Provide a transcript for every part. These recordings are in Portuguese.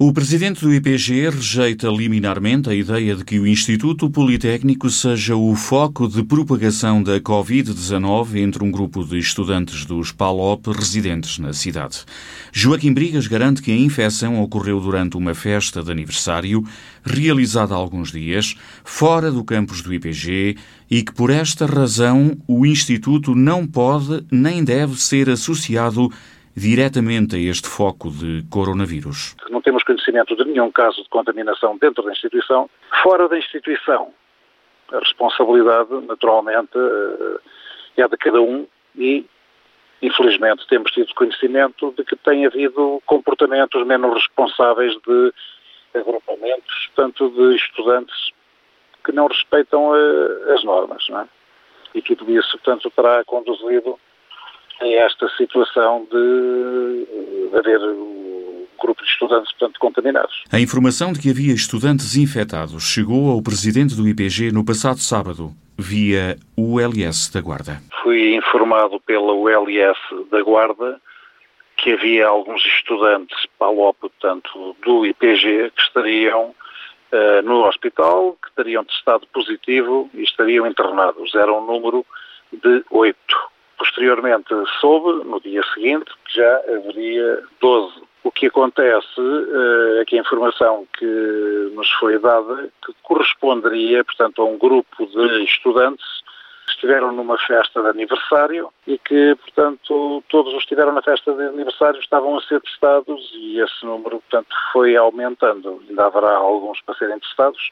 O presidente do IPG rejeita liminarmente a ideia de que o Instituto Politécnico seja o foco de propagação da Covid-19 entre um grupo de estudantes dos PALOP residentes na cidade. Joaquim Brigas garante que a infecção ocorreu durante uma festa de aniversário realizada há alguns dias, fora do campus do IPG, e que por esta razão o Instituto não pode nem deve ser associado diretamente a este foco de coronavírus? Não temos conhecimento de nenhum caso de contaminação dentro da instituição. Fora da instituição, a responsabilidade, naturalmente, eh, é de cada um e, infelizmente, temos tido conhecimento de que tem havido comportamentos menos responsáveis de agrupamentos, tanto de estudantes que não respeitam eh, as normas, não é? E tudo isso, portanto, terá conduzido a esta situação de, haver grupo de estudantes, portanto, contaminados. A informação de que havia estudantes infectados chegou ao presidente do IPG no passado sábado, via ULS da Guarda. Fui informado pela ULS da Guarda que havia alguns estudantes PALOP, portanto, do IPG, que estariam uh, no hospital, que teriam testado positivo e estariam internados. Era um número de oito. Posteriormente soube, no dia seguinte, que já haveria 12. O que acontece uh, é que a informação que nos foi dada que corresponderia, portanto, a um grupo de estudantes que estiveram numa festa de aniversário e que, portanto, todos os que estiveram na festa de aniversário estavam a ser testados e esse número, portanto, foi aumentando. Ainda haverá alguns para serem testados.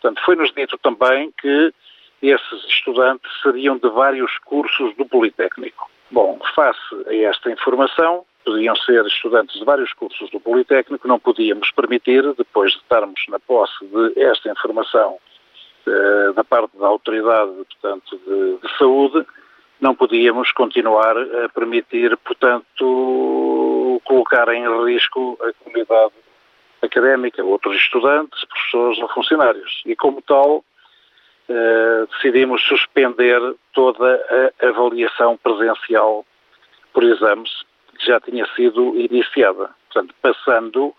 Portanto, foi-nos dito também que esses estudantes seriam de vários cursos do Politécnico. Bom, face a esta informação, podiam ser estudantes de vários cursos do Politécnico, não podíamos permitir, depois de estarmos na posse de esta informação eh, da parte da autoridade, portanto, de, de, saúde, não podíamos continuar a permitir, portanto, colocar em risco a comunidade académica, outros estudantes, professores ou funcionários. E como tal, eh, decidimos suspender toda a avaliação presencial por exames que já tinha sido iniciada. Portanto, passando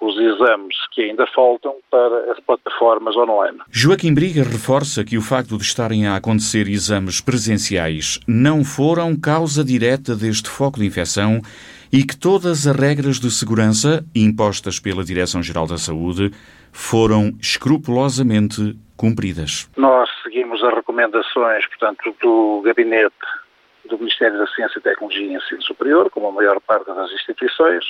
os exames que ainda faltam para as plataformas online. Joaquim Briga reforça que o facto de estarem a acontecer exames presenciais não foram causa direta deste foco de infecção e que todas as regras de segurança impostas pela Direção-Geral da Saúde foram escrupulosamente cumpridas. Nós seguimos as recomendações, portanto, do Gabinete do Ministério da Ciência, Tecnologia e Ensino Superior, como a maior parte das instituições,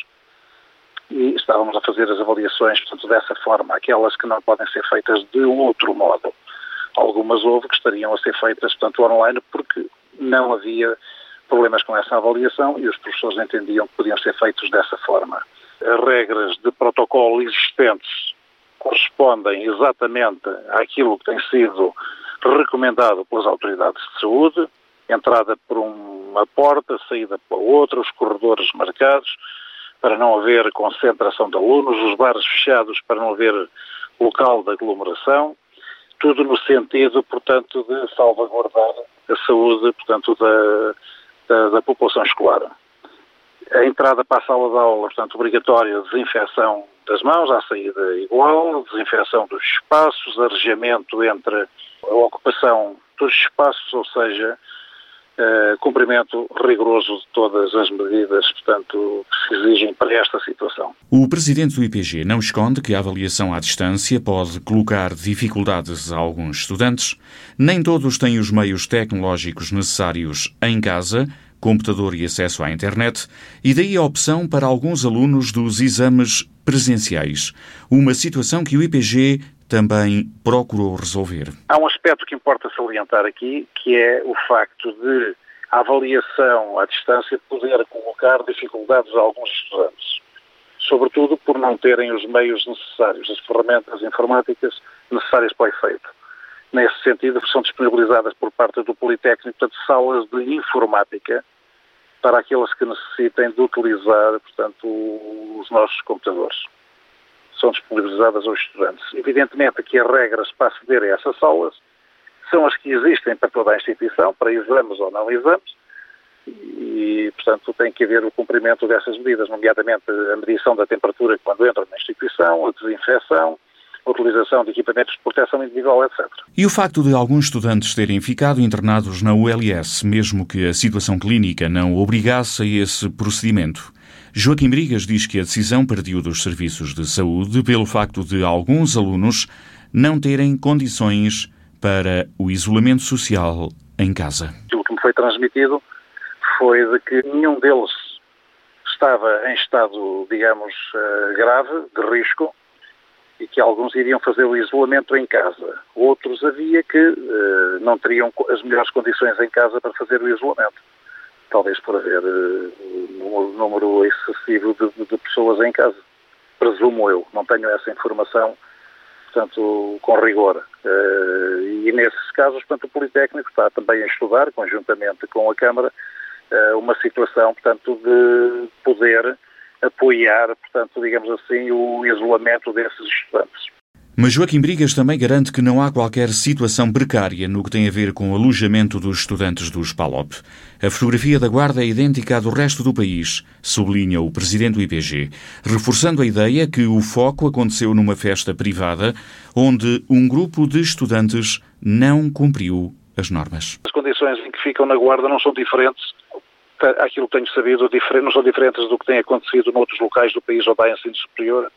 e estávamos a fazer as avaliações, portanto, dessa forma, aquelas que não podem ser feitas de outro modo. Algumas houve que estariam a ser feitas, portanto, online, porque não havia problemas com essa avaliação e os professores entendiam que podiam ser feitos dessa forma. As regras de protocolo existentes correspondem exatamente àquilo que tem sido recomendado pelas autoridades de saúde, entrada por uma porta, saída pela outra, os corredores marcados, para não haver concentração de alunos, os bares fechados para não haver local de aglomeração, tudo no sentido, portanto, de salvaguardar a saúde, portanto, da, da, da população escolar. A entrada para a sala de aula, portanto, obrigatória, desinfecção das mãos, à saída igual, desinfecção dos espaços, arejamento entre a ocupação dos espaços, ou seja, uh, cumprimento rigoroso de todas as medidas, portanto, que se exigem para esta situação. O presidente do IPG não esconde que a avaliação à distância pode colocar dificuldades a alguns estudantes. Nem todos têm os meios tecnológicos necessários em casa, computador e acesso à internet, e daí a opção para alguns alunos dos exames presenciais, uma situação que o IPG também procurou resolver. Há um aspecto que importa salientar aqui, que é o facto de a avaliação à distância poder colocar dificuldades a alguns estudantes, sobretudo por não terem os meios necessários, as ferramentas informáticas necessárias para o efeito. Nesse sentido, são disponibilizadas por parte do Politécnico de salas de informática para aqueles que necessitem de utilizar, portanto, os nossos computadores são disponibilizadas aos estudantes. Evidentemente que as regras para aceder a essas aulas são as que existem para toda a instituição, para exames ou não exames, e portanto, tem que haver o cumprimento dessas medidas, nomeadamente a medição da temperatura quando entram na instituição, a desinfecção, a utilização de equipamentos de proteção individual, etc. E o facto de alguns estudantes terem ficado internados na ULS, mesmo que a situação clínica não obrigasse a esse procedimento? Joaquim Brigas diz que a decisão partiu dos serviços de saúde pelo facto de alguns alunos não terem condições para o isolamento social em casa. O que me foi transmitido foi de que nenhum deles estava em estado, digamos, eh, grave, de risco, e que alguns iriam fazer o isolamento em casa. Outros havia que uh, não teriam as melhores condições em casa para fazer o isolamento. Talvez por haver uh, um número excessivo de, de, pessoas em casa. Presumo eu, não tenho essa informação, portanto, com rigor. Uh, e nesses casos, portanto, o Politécnico está também a estudar, conjuntamente com a Câmara, uma situação, portanto, de poder apoiar, portanto, digamos assim, o isolamento desses estudantes. Mas Joaquim Brigas também garante que não há qualquer situação precária no que tem a ver com o alojamento dos estudantes dos PALOP. A fotografia da Guarda é idêntica à do resto do país, sublinha o presidente do IPG, reforçando a ideia que o foco aconteceu numa festa privada onde um grupo de estudantes não cumpriu as normas. As condições em que ficam na Guarda não são diferentes aquilo que tenho sabido, não são diferentes do que tem acontecido noutros locais do país onde há ensino superior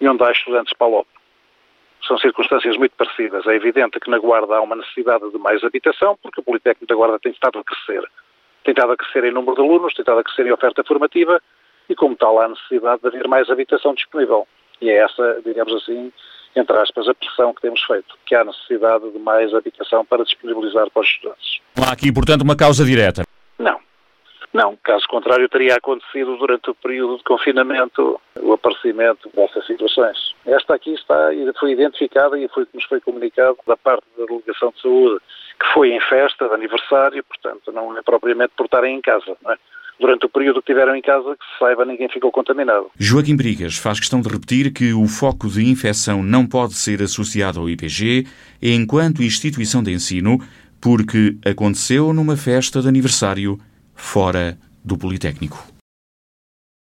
e onde há estudantes para. São circunstâncias muito parecidas. É evidente que na Guarda há uma necessidade de mais habitação, porque o Politécnico da Guarda tem estado a crescer. Tem estado a crescer em número de alunos, tem estado a crescer em oferta formativa e, como tal, há necessidade de haver mais habitação disponível. E é essa, digamos assim, entre aspas, a pressão que temos feito, que há necessidade de mais habitação para disponibilizar para os estudantes. Não há aqui, portanto, uma causa direta. Não, não, caso contrário, teria acontecido durante o período de confinamento o aparecimento dessas situações. Esta aqui está foi identificada e foi que nos foi comunicado da parte da Delegação de Saúde, que foi em festa de aniversário, portanto, não é propriamente por estarem em casa, não é? durante o período que tiveram em casa, que se saiba, ninguém ficou contaminado. Joaquim Brigas faz questão de repetir que o foco de infecção não pode ser associado ao IPG enquanto instituição de ensino, porque aconteceu numa festa de aniversário fora do Politécnico.